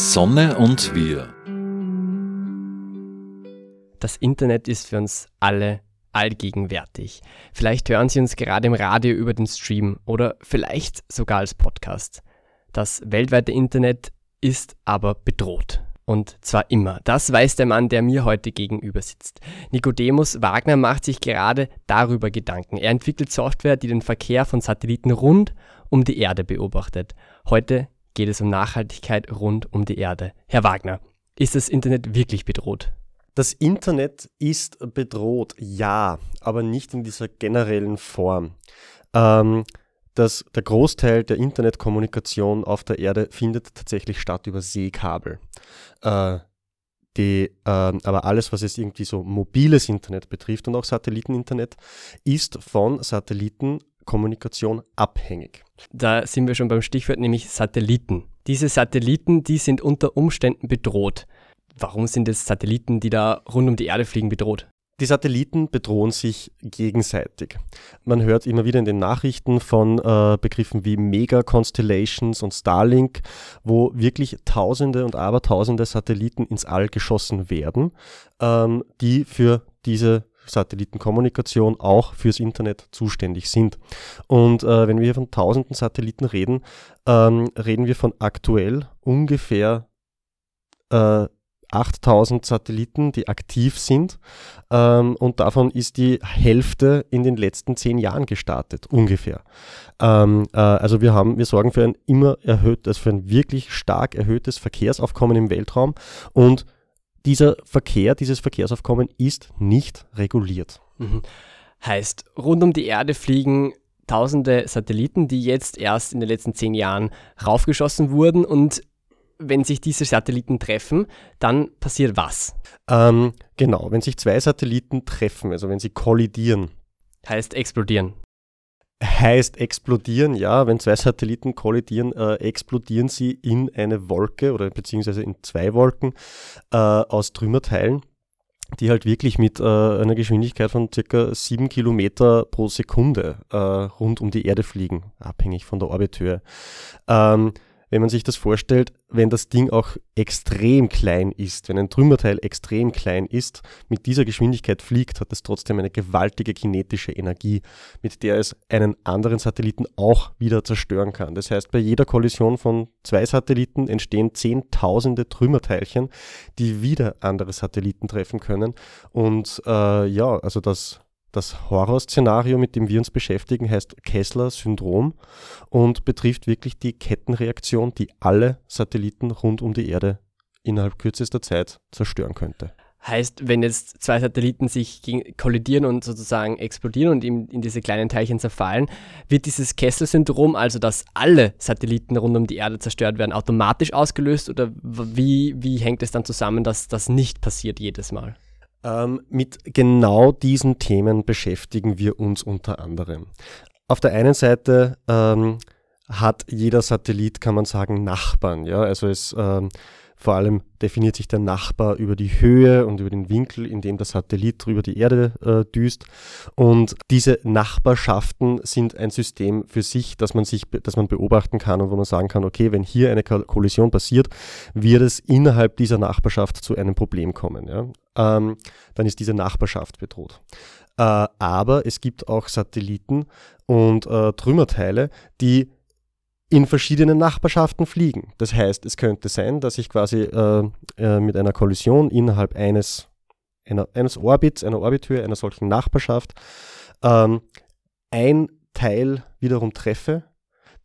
Sonne und wir. Das Internet ist für uns alle allgegenwärtig. Vielleicht hören Sie uns gerade im Radio über den Stream oder vielleicht sogar als Podcast. Das weltweite Internet ist aber bedroht. Und zwar immer. Das weiß der Mann, der mir heute gegenüber sitzt. Nicodemus Wagner macht sich gerade darüber Gedanken. Er entwickelt Software, die den Verkehr von Satelliten rund um die Erde beobachtet. Heute geht es um Nachhaltigkeit rund um die Erde. Herr Wagner, ist das Internet wirklich bedroht? Das Internet ist bedroht, ja, aber nicht in dieser generellen Form. Ähm, dass der Großteil der Internetkommunikation auf der Erde findet tatsächlich statt über Seekabel. Äh, die, äh, aber alles, was jetzt irgendwie so mobiles Internet betrifft und auch Satelliteninternet, ist von Satellitenkommunikation abhängig. Da sind wir schon beim Stichwort, nämlich Satelliten. Diese Satelliten, die sind unter Umständen bedroht. Warum sind es Satelliten, die da rund um die Erde fliegen, bedroht? Die Satelliten bedrohen sich gegenseitig. Man hört immer wieder in den Nachrichten von äh, Begriffen wie Mega-Constellations und Starlink, wo wirklich Tausende und Abertausende Satelliten ins All geschossen werden, ähm, die für diese Satellitenkommunikation auch fürs Internet zuständig sind. Und äh, wenn wir von tausenden Satelliten reden, ähm, reden wir von aktuell ungefähr äh, 8000 Satelliten, die aktiv sind. Ähm, und davon ist die Hälfte in den letzten zehn Jahren gestartet, ungefähr. Ähm, äh, also wir haben, wir sorgen für ein immer erhöhtes, also für ein wirklich stark erhöhtes Verkehrsaufkommen im Weltraum. Und dieser Verkehr, dieses Verkehrsaufkommen ist nicht reguliert. Mhm. Heißt, rund um die Erde fliegen tausende Satelliten, die jetzt erst in den letzten zehn Jahren raufgeschossen wurden und wenn sich diese Satelliten treffen, dann passiert was? Ähm, genau, wenn sich zwei Satelliten treffen, also wenn sie kollidieren. Heißt explodieren. Heißt explodieren, ja. Wenn zwei Satelliten kollidieren, äh, explodieren sie in eine Wolke oder beziehungsweise in zwei Wolken äh, aus Trümmerteilen, die halt wirklich mit äh, einer Geschwindigkeit von circa sieben Kilometer pro Sekunde äh, rund um die Erde fliegen, abhängig von der Orbithöhe. Ähm, wenn man sich das vorstellt, wenn das Ding auch extrem klein ist, wenn ein Trümmerteil extrem klein ist, mit dieser Geschwindigkeit fliegt, hat es trotzdem eine gewaltige kinetische Energie, mit der es einen anderen Satelliten auch wieder zerstören kann. Das heißt, bei jeder Kollision von zwei Satelliten entstehen zehntausende Trümmerteilchen, die wieder andere Satelliten treffen können. Und äh, ja, also das das Horrorszenario, mit dem wir uns beschäftigen, heißt Kessler-Syndrom und betrifft wirklich die Kettenreaktion, die alle Satelliten rund um die Erde innerhalb kürzester Zeit zerstören könnte. Heißt, wenn jetzt zwei Satelliten sich kollidieren und sozusagen explodieren und in, in diese kleinen Teilchen zerfallen, wird dieses Kessler-Syndrom, also dass alle Satelliten rund um die Erde zerstört werden, automatisch ausgelöst oder wie, wie hängt es dann zusammen, dass das nicht passiert jedes Mal? Ähm, mit genau diesen Themen beschäftigen wir uns unter anderem. Auf der einen Seite ähm, hat jeder Satellit, kann man sagen, Nachbarn. Ja? Also es ähm, vor allem definiert sich der Nachbar über die Höhe und über den Winkel, in dem der Satellit über die Erde äh, düst. Und diese Nachbarschaften sind ein System für sich, das man sich, das man beobachten kann und wo man sagen kann, okay, wenn hier eine Kollision passiert, wird es innerhalb dieser Nachbarschaft zu einem Problem kommen. Ja? Ähm, dann ist diese Nachbarschaft bedroht. Äh, aber es gibt auch Satelliten und äh, Trümmerteile, die in verschiedenen Nachbarschaften fliegen. Das heißt, es könnte sein, dass ich quasi äh, äh, mit einer Kollision innerhalb eines, einer, eines Orbits, einer Orbithöhe, einer solchen Nachbarschaft, ähm, ein Teil wiederum treffe,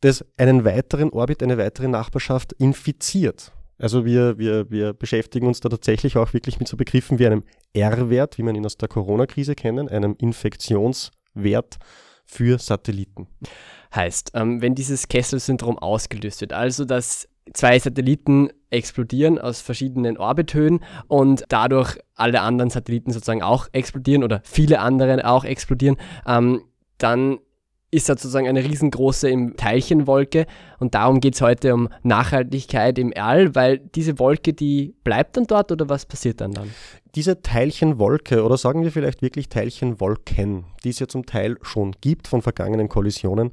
das einen weiteren Orbit, eine weitere Nachbarschaft infiziert. Also wir, wir, wir beschäftigen uns da tatsächlich auch wirklich mit so Begriffen wie einem R-Wert, wie man ihn aus der Corona-Krise kennen, einem Infektionswert für Satelliten. Heißt, ähm, wenn dieses Kessel-Syndrom ausgelöst wird, also dass zwei Satelliten explodieren aus verschiedenen Orbithöhen und dadurch alle anderen Satelliten sozusagen auch explodieren oder viele andere auch explodieren, ähm, dann ist das sozusagen eine riesengroße Teilchenwolke und darum geht es heute um Nachhaltigkeit im All, weil diese Wolke, die bleibt dann dort oder was passiert dann dann? Diese Teilchenwolke oder sagen wir vielleicht wirklich Teilchenwolken, die es ja zum Teil schon gibt von vergangenen Kollisionen,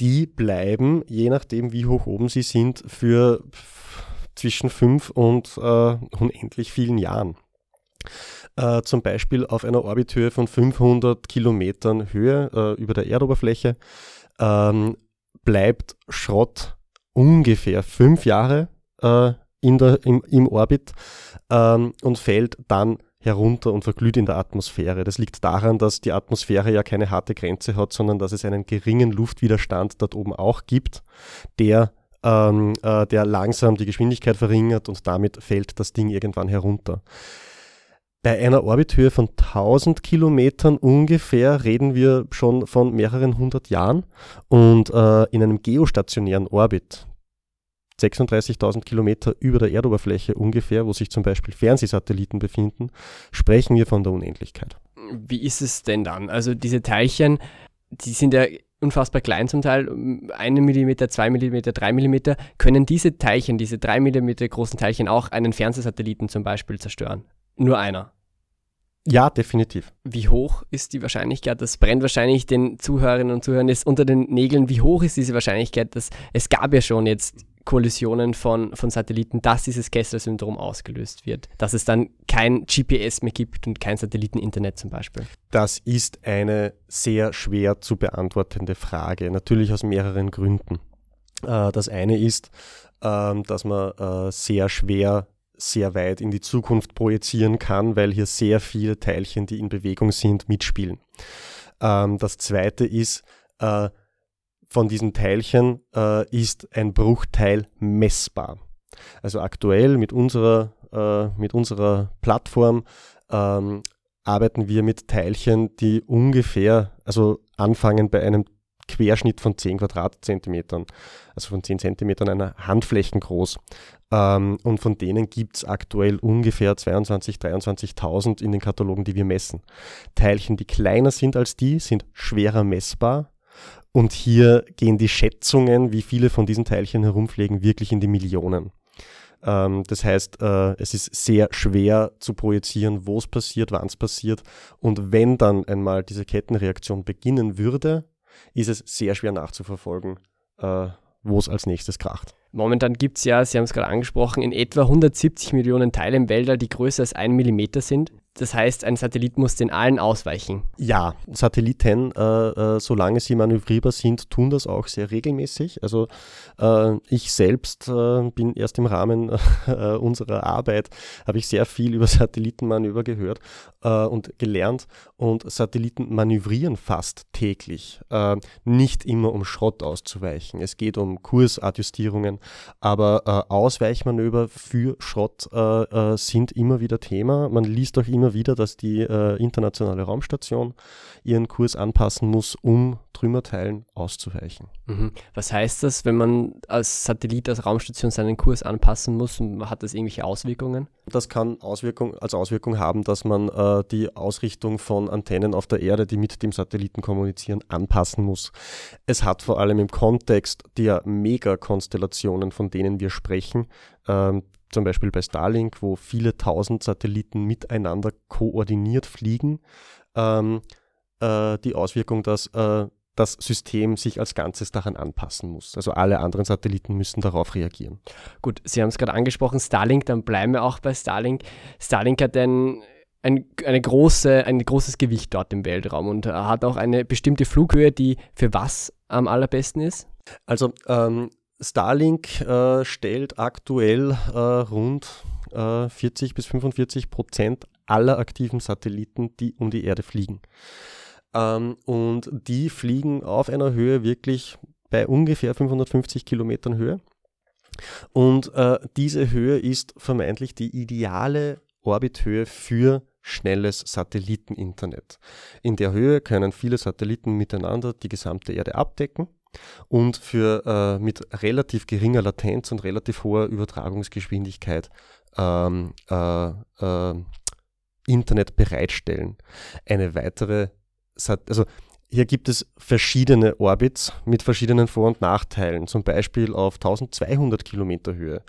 die bleiben, je nachdem wie hoch oben sie sind, für zwischen fünf und äh, unendlich vielen Jahren. Äh, zum Beispiel auf einer Orbithöhe von 500 Kilometern Höhe äh, über der Erdoberfläche ähm, bleibt Schrott ungefähr fünf Jahre äh, in der, im, im Orbit ähm, und fällt dann herunter und verglüht in der Atmosphäre. Das liegt daran, dass die Atmosphäre ja keine harte Grenze hat, sondern dass es einen geringen Luftwiderstand dort oben auch gibt, der, ähm, äh, der langsam die Geschwindigkeit verringert und damit fällt das Ding irgendwann herunter. Bei einer Orbithöhe von 1000 Kilometern ungefähr reden wir schon von mehreren hundert Jahren und äh, in einem geostationären Orbit, 36.000 Kilometer über der Erdoberfläche ungefähr, wo sich zum Beispiel Fernsehsatelliten befinden, sprechen wir von der Unendlichkeit. Wie ist es denn dann? Also diese Teilchen, die sind ja unfassbar klein zum Teil, 1 mm, 2 mm, 3 mm. Können diese Teilchen, diese 3 mm großen Teilchen auch einen Fernsehsatelliten zum Beispiel zerstören? Nur einer. Ja, definitiv. Wie hoch ist die Wahrscheinlichkeit? Das brennt wahrscheinlich den Zuhörerinnen und Zuhörern jetzt unter den Nägeln. Wie hoch ist diese Wahrscheinlichkeit, dass es gab ja schon jetzt Kollisionen von, von Satelliten, dass dieses Kessler-Syndrom ausgelöst wird. Dass es dann kein GPS mehr gibt und kein Satelliteninternet zum Beispiel. Das ist eine sehr schwer zu beantwortende Frage, natürlich aus mehreren Gründen. Äh, das eine ist, ähm, dass man äh, sehr schwer sehr weit in die Zukunft projizieren kann, weil hier sehr viele Teilchen, die in Bewegung sind, mitspielen. Ähm, das zweite ist, äh, von diesen Teilchen äh, ist ein Bruchteil messbar. Also aktuell mit unserer, äh, mit unserer Plattform ähm, arbeiten wir mit Teilchen, die ungefähr, also anfangen bei einem Querschnitt von 10 Quadratzentimetern, also von 10 Zentimetern einer Handflächen groß. Ähm, und von denen gibt es aktuell ungefähr 22.000, 23.000 in den Katalogen, die wir messen. Teilchen, die kleiner sind als die, sind schwerer messbar, und hier gehen die Schätzungen, wie viele von diesen Teilchen herumfliegen, wirklich in die Millionen. Ähm, das heißt, äh, es ist sehr schwer zu projizieren, wo es passiert, wann es passiert. Und wenn dann einmal diese Kettenreaktion beginnen würde, ist es sehr schwer nachzuverfolgen, äh, wo es als nächstes kracht. Momentan gibt es ja, Sie haben es gerade angesprochen, in etwa 170 Millionen Teile im Weltall, die größer als ein Millimeter sind. Das heißt, ein Satellit muss den allen ausweichen. Ja, Satelliten, äh, äh, solange sie manövrierbar sind, tun das auch sehr regelmäßig. Also äh, ich selbst äh, bin erst im Rahmen äh, unserer Arbeit, habe ich sehr viel über Satellitenmanöver gehört äh, und gelernt. Und Satelliten manövrieren fast täglich. nicht immer um Schrott auszuweichen. Es geht um Kursadjustierungen, aber Ausweichmanöver für Schrott sind immer wieder Thema. Man liest auch immer immer wieder, dass die äh, internationale Raumstation ihren Kurs anpassen muss, um Trümmerteilen auszuweichen. Mhm. Was heißt das, wenn man als Satellit, als Raumstation seinen Kurs anpassen muss? Hat das irgendwelche Auswirkungen? Das kann Auswirkung, als Auswirkung haben, dass man äh, die Ausrichtung von Antennen auf der Erde, die mit dem Satelliten kommunizieren, anpassen muss. Es hat vor allem im Kontext der Megakonstellationen, von denen wir sprechen, ähm, zum Beispiel bei Starlink, wo viele tausend Satelliten miteinander koordiniert fliegen, ähm, äh, die Auswirkung, dass äh, das System sich als Ganzes daran anpassen muss. Also alle anderen Satelliten müssen darauf reagieren. Gut, Sie haben es gerade angesprochen, Starlink, dann bleiben wir auch bei Starlink. Starlink hat ein, ein, eine große, ein großes Gewicht dort im Weltraum und hat auch eine bestimmte Flughöhe, die für was am allerbesten ist? Also ähm, Starlink äh, stellt aktuell äh, rund äh, 40 bis 45 Prozent aller aktiven Satelliten, die um die Erde fliegen. Ähm, und die fliegen auf einer Höhe wirklich bei ungefähr 550 Kilometern Höhe. Und äh, diese Höhe ist vermeintlich die ideale Orbithöhe für schnelles Satelliteninternet. In der Höhe können viele Satelliten miteinander die gesamte Erde abdecken und für äh, mit relativ geringer Latenz und relativ hoher Übertragungsgeschwindigkeit ähm, äh, äh, Internet bereitstellen. Eine weitere, also hier gibt es verschiedene Orbits mit verschiedenen Vor- und Nachteilen. Zum Beispiel auf 1200 Kilometer Höhe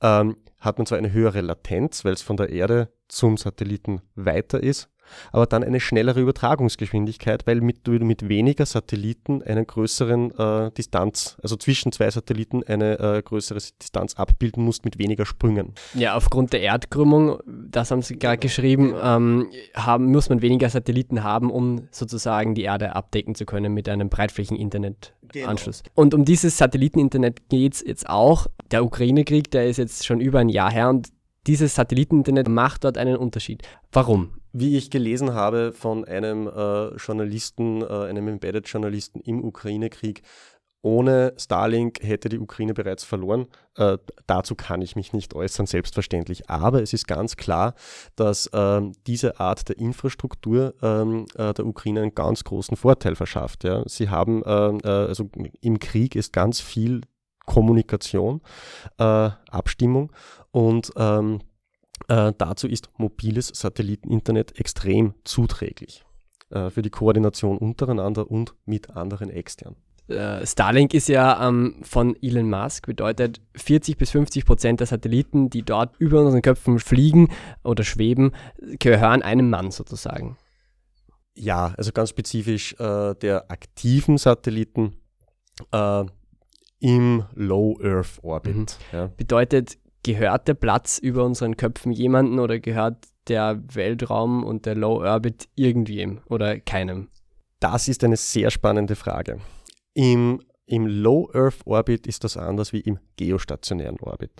ähm, hat man zwar eine höhere Latenz, weil es von der Erde zum Satelliten weiter ist, aber dann eine schnellere Übertragungsgeschwindigkeit, weil mit, du mit weniger Satelliten einen größeren äh, Distanz, also zwischen zwei Satelliten eine äh, größere Distanz abbilden musst mit weniger Sprüngen. Ja, aufgrund der Erdkrümmung, das haben Sie gerade geschrieben, ähm, haben, muss man weniger Satelliten haben, um sozusagen die Erde abdecken zu können mit einem breitflächigen Internetanschluss. Genau. Und um dieses Satelliteninternet geht es jetzt auch. Der Ukraine-Krieg, der ist jetzt schon über ein Jahr her und dieses Satelliteninternet macht dort einen Unterschied. Warum? Wie ich gelesen habe von einem äh, Journalisten, äh, einem Embedded-Journalisten im Ukraine-Krieg, ohne Starlink hätte die Ukraine bereits verloren. Äh, dazu kann ich mich nicht äußern, selbstverständlich. Aber es ist ganz klar, dass ähm, diese Art der Infrastruktur ähm, äh, der Ukraine einen ganz großen Vorteil verschafft. Ja. Sie haben, ähm, äh, also im Krieg ist ganz viel Kommunikation, äh, Abstimmung und ähm, äh, dazu ist mobiles Satelliteninternet extrem zuträglich äh, für die Koordination untereinander und mit anderen extern. Äh, Starlink ist ja ähm, von Elon Musk, bedeutet 40 bis 50 Prozent der Satelliten, die dort über unseren Köpfen fliegen oder schweben, gehören einem Mann sozusagen. Ja, also ganz spezifisch äh, der aktiven Satelliten äh, im Low Earth Orbit. Mhm. Ja. Bedeutet, gehört der Platz über unseren Köpfen jemanden oder gehört der Weltraum und der Low Orbit irgendwem oder keinem? Das ist eine sehr spannende Frage. Im, Im Low Earth Orbit ist das anders wie im geostationären Orbit.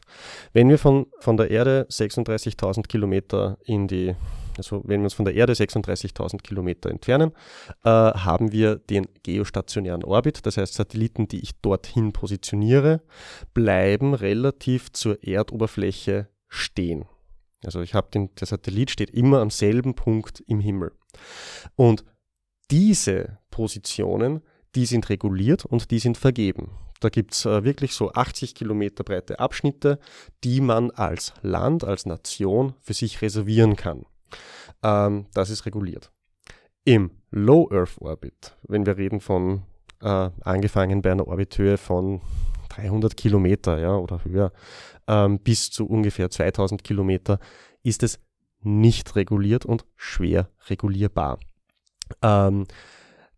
Wenn wir von, von der Erde 36.000 Kilometer in die also wenn wir uns von der Erde 36.000 Kilometer entfernen, äh, haben wir den geostationären Orbit. Das heißt, Satelliten, die ich dorthin positioniere, bleiben relativ zur Erdoberfläche stehen. Also ich habe den, der Satellit steht immer am selben Punkt im Himmel. Und diese Positionen, die sind reguliert und die sind vergeben. Da gibt es äh, wirklich so 80 Kilometer breite Abschnitte, die man als Land, als Nation für sich reservieren kann. Ähm, das ist reguliert. Im Low Earth Orbit, wenn wir reden von äh, angefangen bei einer Orbithöhe von 300 Kilometer ja, oder höher ähm, bis zu ungefähr 2000 Kilometer, ist es nicht reguliert und schwer regulierbar. Ähm,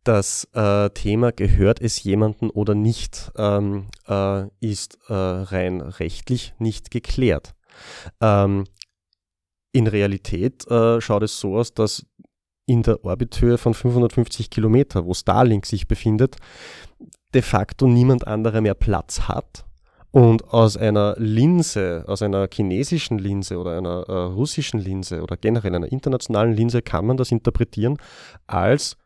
das äh, Thema gehört es jemandem oder nicht, ähm, äh, ist äh, rein rechtlich nicht geklärt. Ähm, in Realität äh, schaut es so aus, dass in der Orbithöhe von 550 Kilometer, wo Starlink sich befindet, de facto niemand anderer mehr Platz hat. Und aus einer Linse, aus einer chinesischen Linse oder einer äh, russischen Linse oder generell einer internationalen Linse kann man das interpretieren als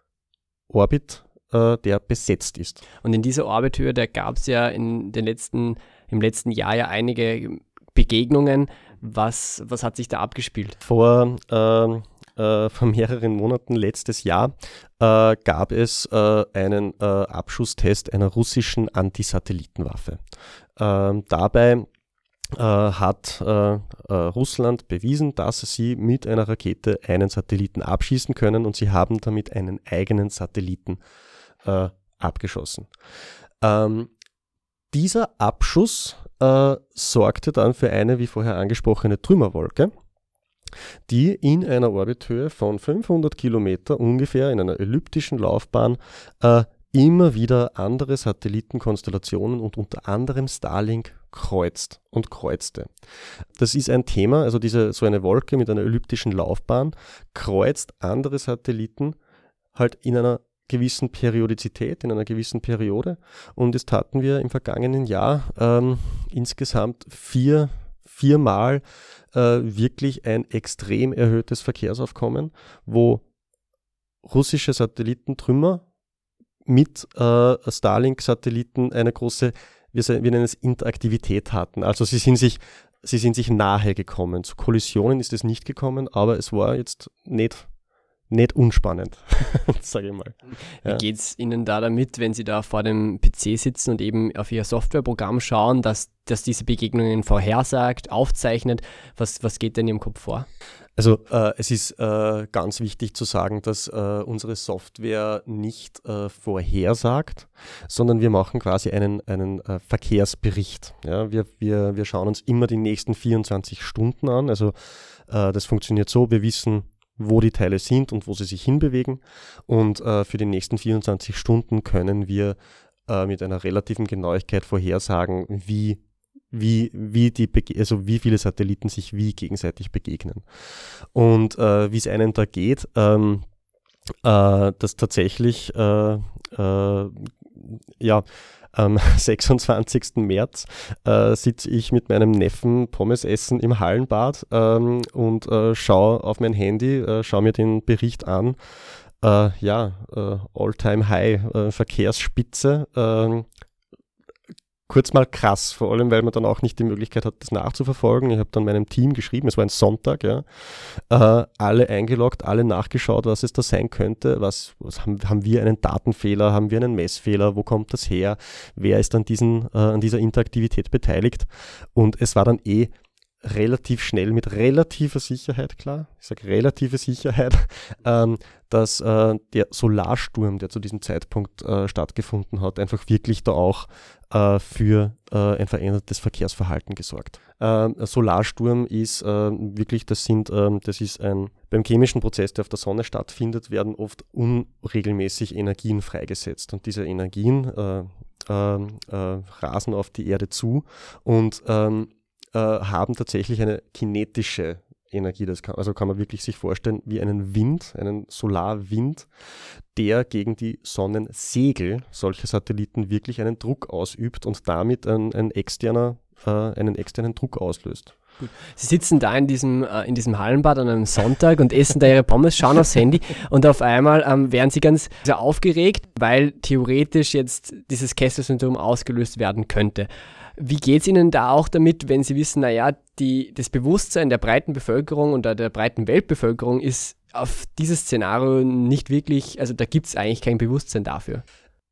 Orbit, äh, der besetzt ist. Und in dieser Orbithöhe, da gab es ja in den letzten, im letzten Jahr ja einige Begegnungen. Was, was hat sich da abgespielt? Vor, äh, äh, vor mehreren Monaten, letztes Jahr, äh, gab es äh, einen äh, Abschusstest einer russischen Antisatellitenwaffe. Ähm, dabei äh, hat Russland bewiesen, dass sie mit einer Rakete einen Satelliten abschießen können und sie haben damit einen eigenen Satelliten abgeschossen. Ähm, dieser Abschuss äh, sorgte dann für eine, wie vorher angesprochene, Trümmerwolke, die in einer Orbithöhe von 500 Kilometer ungefähr in einer elliptischen Laufbahn äh, immer wieder andere Satellitenkonstellationen und unter anderem Starlink kreuzt und kreuzte. Das ist ein Thema, also diese, so eine Wolke mit einer elliptischen Laufbahn kreuzt andere Satelliten halt in einer gewissen Periodizität, in einer gewissen Periode. Und das taten wir im vergangenen Jahr ähm, insgesamt vier, viermal äh, wirklich ein extrem erhöhtes Verkehrsaufkommen, wo russische Satellitentrümmer mit äh, Starlink-Satelliten eine große, wir, wir nennen es Interaktivität hatten. Also sie sind sich sie sind sich nahe gekommen. Zu Kollisionen ist es nicht gekommen, aber es war jetzt nicht nicht unspannend, sage ich mal. Ja. Wie geht es Ihnen da damit, wenn Sie da vor dem PC sitzen und eben auf Ihr Softwareprogramm schauen, dass, dass diese Begegnungen vorhersagt, aufzeichnet? Was, was geht denn Ihrem Kopf vor? Also äh, es ist äh, ganz wichtig zu sagen, dass äh, unsere Software nicht äh, vorhersagt, sondern wir machen quasi einen, einen äh, Verkehrsbericht. Ja, wir, wir, wir schauen uns immer die nächsten 24 Stunden an. Also äh, das funktioniert so, wir wissen, wo die Teile sind und wo sie sich hinbewegen. Und äh, für die nächsten 24 Stunden können wir äh, mit einer relativen Genauigkeit vorhersagen, wie wie, wie, die, also wie viele Satelliten sich wie gegenseitig begegnen. Und äh, wie es einem da geht, ähm, äh, dass tatsächlich äh, äh ja, am 26. März äh, sitze ich mit meinem Neffen Pommes essen im Hallenbad ähm, und äh, schaue auf mein Handy, äh, schaue mir den Bericht an. Äh, ja, äh, All-Time-High, äh, Verkehrsspitze. Kurz mal krass, vor allem weil man dann auch nicht die Möglichkeit hat, das nachzuverfolgen. Ich habe dann meinem Team geschrieben, es war ein Sonntag, ja, äh, alle eingeloggt, alle nachgeschaut, was es da sein könnte, was, was haben, haben, wir einen Datenfehler, haben wir einen Messfehler, wo kommt das her, wer ist an, diesen, äh, an dieser Interaktivität beteiligt und es war dann eh relativ schnell mit relativer Sicherheit klar, ich sage relative Sicherheit, ähm, dass äh, der Solarsturm, der zu diesem Zeitpunkt äh, stattgefunden hat, einfach wirklich da auch äh, für äh, ein verändertes Verkehrsverhalten gesorgt. Ähm, Solarsturm ist äh, wirklich, das sind, ähm, das ist ein, beim chemischen Prozess, der auf der Sonne stattfindet, werden oft unregelmäßig Energien freigesetzt. Und diese Energien äh, ähm, rasen auf die Erde zu. Und ähm, haben tatsächlich eine kinetische Energie. Das kann, also kann man wirklich sich vorstellen wie einen Wind, einen Solarwind, der gegen die Sonnensegel solcher Satelliten wirklich einen Druck ausübt und damit ein, ein externer, äh, einen externen Druck auslöst. Sie sitzen da in diesem, äh, in diesem Hallenbad an einem Sonntag und essen da ihre Pommes, schauen aufs Handy und auf einmal ähm, werden sie ganz sehr aufgeregt, weil theoretisch jetzt dieses Kessel-Syndrom ausgelöst werden könnte. Wie geht es Ihnen da auch damit, wenn Sie wissen, naja, das Bewusstsein der breiten Bevölkerung und der breiten Weltbevölkerung ist auf dieses Szenario nicht wirklich, also da gibt es eigentlich kein Bewusstsein dafür?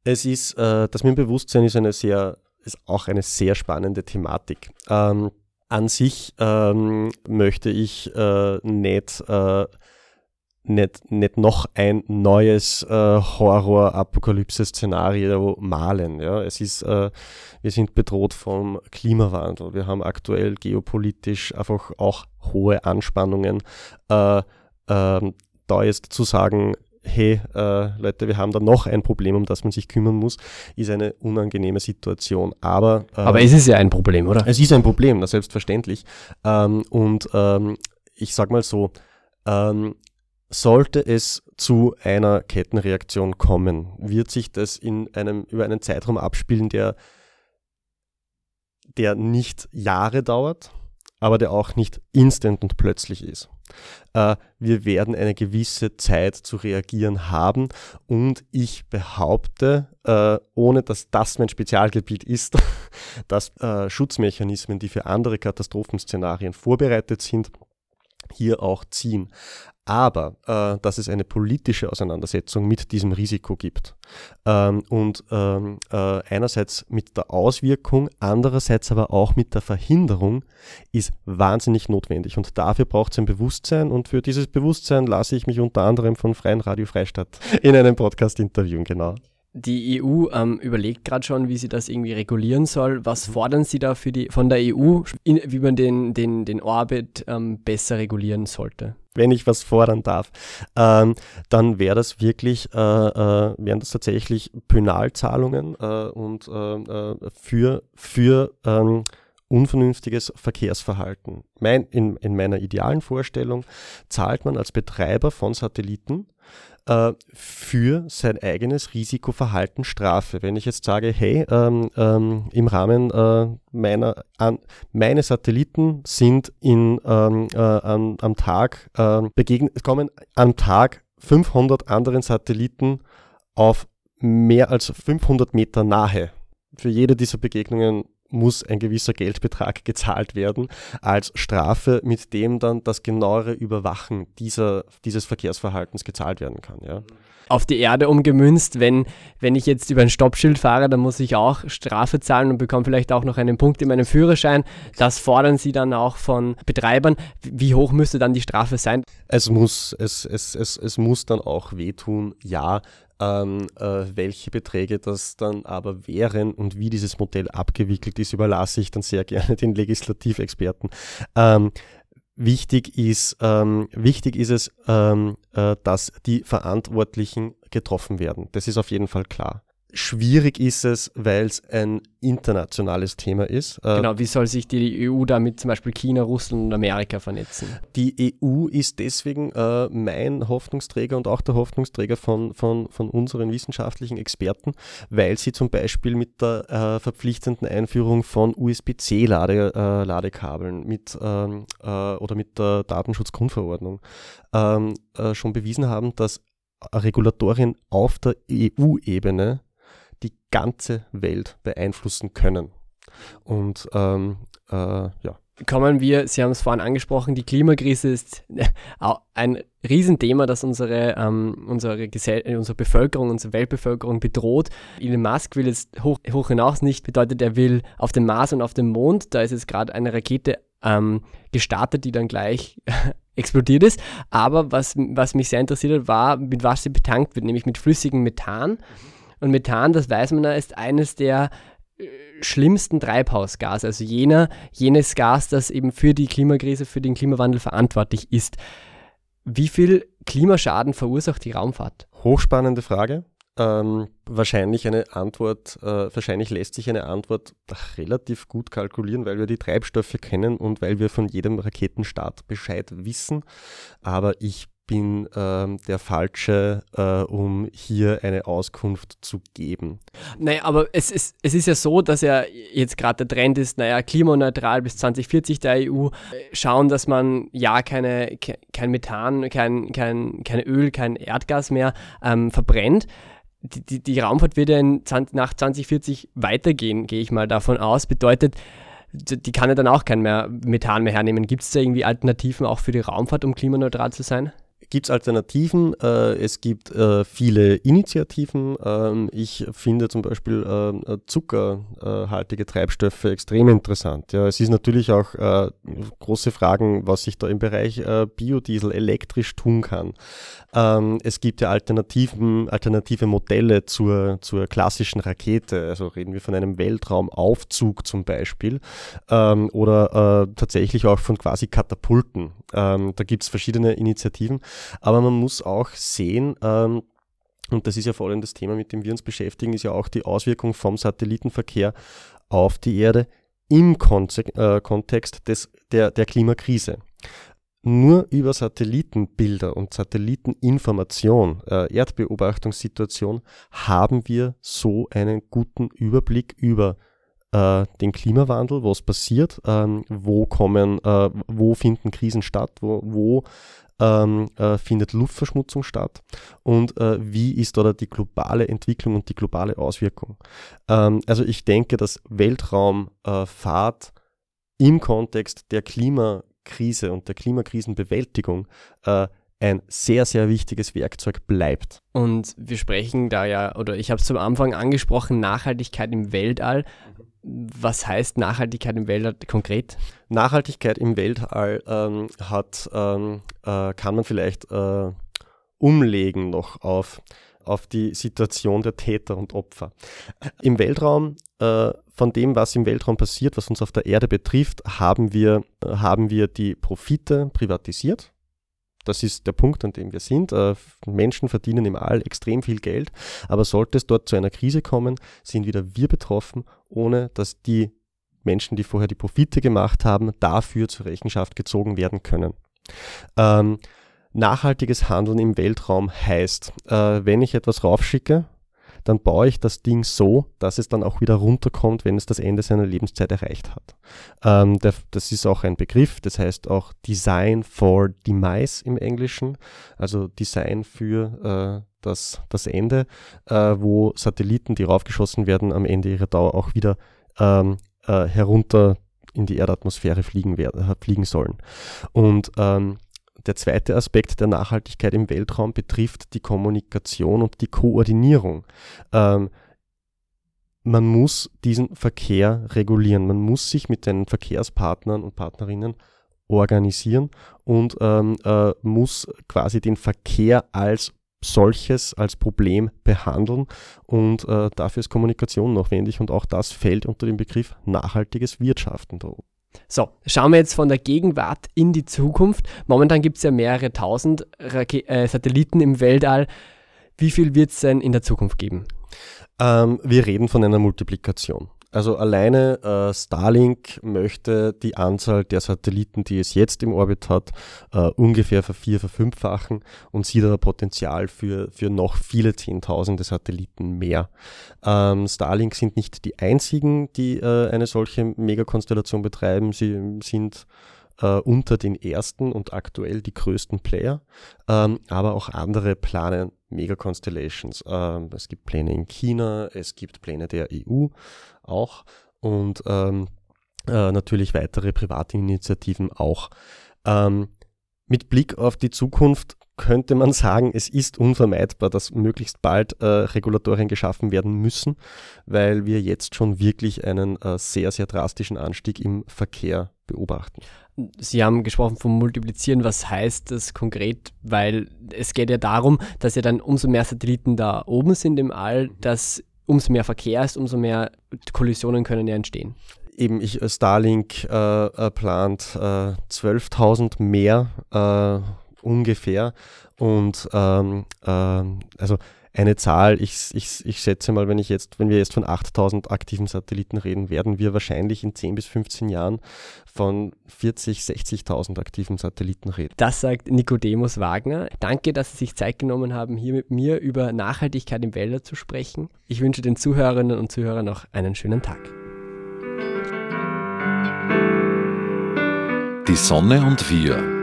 Es ist, äh, das mit dem Bewusstsein ist eine sehr, ist auch eine sehr spannende Thematik. Ähm, an sich ähm, möchte ich äh, nicht äh, nicht, nicht noch ein neues äh, Horror-Apokalypse-Szenario malen. Ja? Es ist, äh, wir sind bedroht vom Klimawandel. Wir haben aktuell geopolitisch einfach auch hohe Anspannungen. Äh, äh, da jetzt zu sagen, hey äh, Leute, wir haben da noch ein Problem, um das man sich kümmern muss, ist eine unangenehme Situation. Aber, äh, Aber es ist ja ein Problem, oder? Es ist ein Problem, selbstverständlich. Ähm, und ähm, ich sag mal so, ähm, sollte es zu einer Kettenreaktion kommen, wird sich das in einem, über einen Zeitraum abspielen, der, der nicht Jahre dauert, aber der auch nicht instant und plötzlich ist. Äh, wir werden eine gewisse Zeit zu reagieren haben und ich behaupte, äh, ohne dass das mein Spezialgebiet ist, dass äh, Schutzmechanismen, die für andere Katastrophenszenarien vorbereitet sind, hier auch ziehen. Aber äh, dass es eine politische Auseinandersetzung mit diesem Risiko gibt. Ähm, und ähm, äh, einerseits mit der Auswirkung, andererseits aber auch mit der Verhinderung ist wahnsinnig notwendig. Und dafür braucht es ein Bewusstsein. Und für dieses Bewusstsein lasse ich mich unter anderem von Freien Radio Freistadt in einem Podcast interviewen, genau. Die EU ähm, überlegt gerade schon, wie sie das irgendwie regulieren soll. Was mhm. fordern Sie da für die, von der EU, in, wie man den, den, den Orbit ähm, besser regulieren sollte? wenn ich was fordern darf, ähm, dann wäre das wirklich, äh, äh, wären das tatsächlich Penalzahlungen äh, und äh, äh, für, für ähm, unvernünftiges Verkehrsverhalten. Mein, in, in meiner idealen Vorstellung zahlt man als Betreiber von Satelliten äh, für sein eigenes Risikoverhalten Strafe. Wenn ich jetzt sage, hey, ähm, ähm, im Rahmen äh, meiner, an, meine Satelliten sind in, ähm, äh, am, am Tag, äh, begegnen, kommen am Tag 500 anderen Satelliten auf mehr als 500 Meter Nahe. Für jede dieser Begegnungen muss ein gewisser Geldbetrag gezahlt werden als Strafe, mit dem dann das genauere Überwachen dieser, dieses Verkehrsverhaltens gezahlt werden kann. Ja. Auf die Erde umgemünzt, wenn, wenn ich jetzt über ein Stoppschild fahre, dann muss ich auch Strafe zahlen und bekomme vielleicht auch noch einen Punkt in meinem Führerschein. Das fordern Sie dann auch von Betreibern. Wie hoch müsste dann die Strafe sein? Es muss, es, es, es, es muss dann auch wehtun, ja. Ähm, äh, welche Beträge das dann aber wären und wie dieses Modell abgewickelt ist, überlasse ich dann sehr gerne den Legislativexperten. Ähm, wichtig ist, ähm, wichtig ist es, ähm, äh, dass die Verantwortlichen getroffen werden. Das ist auf jeden Fall klar. Schwierig ist es, weil es ein internationales Thema ist. Äh, genau, wie soll sich die EU da mit zum Beispiel China, Russland und Amerika vernetzen? Die EU ist deswegen äh, mein Hoffnungsträger und auch der Hoffnungsträger von, von, von unseren wissenschaftlichen Experten, weil sie zum Beispiel mit der äh, verpflichtenden Einführung von USB-C-Ladekabeln -Lade, mit ähm, äh, oder mit der Datenschutzgrundverordnung ähm, äh, schon bewiesen haben, dass Regulatorien auf der EU-Ebene die ganze Welt beeinflussen können. Und ähm, äh, ja. Kommen wir, Sie haben es vorhin angesprochen, die Klimakrise ist ein Riesenthema, das unsere, ähm, unsere, Gesell unsere Bevölkerung, unsere Weltbevölkerung bedroht. Elon Musk will jetzt hoch, hoch hinaus nicht, bedeutet, er will auf dem Mars und auf dem Mond. Da ist jetzt gerade eine Rakete ähm, gestartet, die dann gleich explodiert ist. Aber was, was mich sehr interessiert hat, war, mit was sie betankt wird, nämlich mit flüssigem Methan. Mhm. Und Methan, das weiß man ja, ist eines der äh, schlimmsten Treibhausgase, also jener, jenes Gas, das eben für die Klimakrise, für den Klimawandel verantwortlich ist. Wie viel Klimaschaden verursacht die Raumfahrt? Hochspannende Frage. Ähm, wahrscheinlich eine Antwort, äh, wahrscheinlich lässt sich eine Antwort relativ gut kalkulieren, weil wir die Treibstoffe kennen und weil wir von jedem Raketenstart Bescheid wissen. Aber ich bin ähm, der Falsche, äh, um hier eine Auskunft zu geben. Naja, aber es ist, es ist ja so, dass ja jetzt gerade der Trend ist, naja, klimaneutral bis 2040 der EU, schauen, dass man ja keine, kein Methan, kein, kein, kein Öl, kein Erdgas mehr ähm, verbrennt. Die, die, die, Raumfahrt wird ja in, nach 2040 weitergehen, gehe ich mal davon aus. Bedeutet, die kann ja dann auch kein mehr Methan mehr hernehmen. Gibt es da irgendwie Alternativen auch für die Raumfahrt, um klimaneutral zu sein? Gibt es Alternativen, äh, es gibt äh, viele Initiativen. Ähm, ich finde zum Beispiel äh, zuckerhaltige Treibstoffe extrem interessant. Ja, es ist natürlich auch äh, große Fragen, was sich da im Bereich äh, Biodiesel elektrisch tun kann. Ähm, es gibt ja Alternativen, alternative Modelle zur, zur klassischen Rakete. Also reden wir von einem Weltraumaufzug zum Beispiel ähm, oder äh, tatsächlich auch von quasi Katapulten. Ähm, da gibt es verschiedene Initiativen. Aber man muss auch sehen, ähm, und das ist ja vor allem das Thema, mit dem wir uns beschäftigen, ist ja auch die Auswirkung vom Satellitenverkehr auf die Erde im Konze äh, Kontext des, der, der Klimakrise. Nur über Satellitenbilder und Satelliteninformation, äh, Erdbeobachtungssituation, haben wir so einen guten Überblick über äh, den Klimawandel, was passiert, ähm, wo kommen, äh, wo finden Krisen statt, wo, wo ähm, äh, findet Luftverschmutzung statt und äh, wie ist da die globale Entwicklung und die globale Auswirkung. Ähm, also ich denke, dass Weltraumfahrt im Kontext der Klimakrise und der Klimakrisenbewältigung äh, ein sehr, sehr wichtiges Werkzeug bleibt. Und wir sprechen da ja, oder ich habe es zum Anfang angesprochen, Nachhaltigkeit im Weltall. Was heißt Nachhaltigkeit im Weltall konkret? Nachhaltigkeit im Weltall ähm, hat, ähm, äh, kann man vielleicht äh, umlegen noch auf, auf die Situation der Täter und Opfer. Im Weltraum, äh, von dem, was im Weltraum passiert, was uns auf der Erde betrifft, haben wir, haben wir die Profite privatisiert das ist der Punkt, an dem wir sind. Äh, Menschen verdienen im All extrem viel Geld, aber sollte es dort zu einer Krise kommen, sind wieder wir betroffen, ohne dass die Menschen, die vorher die Profite gemacht haben, dafür zur Rechenschaft gezogen werden können. Ähm, nachhaltiges Handeln im Weltraum heißt, äh, wenn ich etwas raufschicke, dann baue ich das Ding so, dass es dann auch wieder runterkommt, wenn es das Ende seiner Lebenszeit erreicht hat. Ähm, der, das ist auch ein Begriff, das heißt auch Design for Demise im Englischen, also Design für äh, das, das Ende, äh, wo Satelliten, die raufgeschossen werden, am Ende ihrer Dauer auch wieder ähm, äh, herunter in die Erdatmosphäre fliegen, werden, fliegen sollen. Und ähm, der zweite Aspekt der Nachhaltigkeit im Weltraum betrifft die Kommunikation und die Koordinierung. Ähm, man muss diesen Verkehr regulieren. Man muss sich mit den Verkehrspartnern und Partnerinnen organisieren und ähm, äh, muss quasi den Verkehr als solches, als Problem behandeln und äh, dafür ist Kommunikation notwendig und auch das fällt unter den Begriff nachhaltiges Wirtschaften. So, schauen wir jetzt von der Gegenwart in die Zukunft. Momentan gibt es ja mehrere tausend Rake äh, Satelliten im Weltall. Wie viel wird es denn in der Zukunft geben? Ähm, wir reden von einer Multiplikation. Also alleine äh, Starlink möchte die Anzahl der Satelliten, die es jetzt im Orbit hat, äh, ungefähr vervier, verfünffachen und sieht aber Potenzial für, für noch viele Zehntausende Satelliten mehr. Ähm, Starlink sind nicht die einzigen, die äh, eine solche Megakonstellation betreiben. Sie sind äh, unter den ersten und aktuell die größten Player, ähm, aber auch andere planen Mega-Constellations. Ähm, es gibt Pläne in China, es gibt Pläne der EU auch und ähm, äh, natürlich weitere private Initiativen auch. Ähm, mit Blick auf die Zukunft könnte man sagen, es ist unvermeidbar, dass möglichst bald äh, Regulatorien geschaffen werden müssen, weil wir jetzt schon wirklich einen äh, sehr, sehr drastischen Anstieg im Verkehr beobachten. Sie haben gesprochen vom Multiplizieren. Was heißt das konkret? Weil es geht ja darum, dass ja dann umso mehr Satelliten da oben sind im All, dass umso mehr Verkehr ist, umso mehr Kollisionen können ja entstehen. Eben, ich, äh, Starlink äh, äh plant äh, 12.000 mehr äh, ungefähr. Und ähm, ähm also eine Zahl, ich, ich, ich schätze mal, wenn, ich jetzt, wenn wir jetzt von 8000 aktiven Satelliten reden, werden wir wahrscheinlich in 10 bis 15 Jahren von 40, 60.000 aktiven Satelliten reden. Das sagt Nikodemus Wagner. Danke, dass Sie sich Zeit genommen haben, hier mit mir über Nachhaltigkeit im Wälder zu sprechen. Ich wünsche den Zuhörerinnen und Zuhörern noch einen schönen Tag. Die Sonne und wir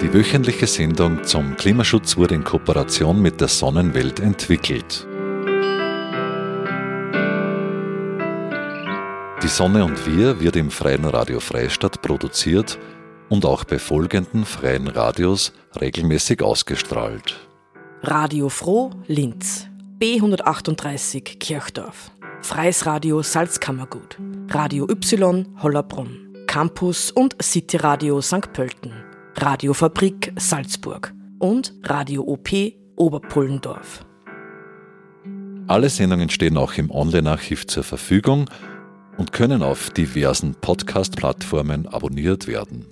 die wöchentliche Sendung zum Klimaschutz wurde in Kooperation mit der Sonnenwelt entwickelt. Die Sonne und wir wird im Freien Radio Freistadt produziert und auch bei folgenden freien Radios regelmäßig ausgestrahlt. Radio Froh Linz, B138 Kirchdorf, Freies Radio Salzkammergut, Radio Y Hollerbrunn, Campus und City Radio St. Pölten. Radiofabrik Salzburg und Radio OP Oberpullendorf. Alle Sendungen stehen auch im Online-Archiv zur Verfügung und können auf diversen Podcast-Plattformen abonniert werden.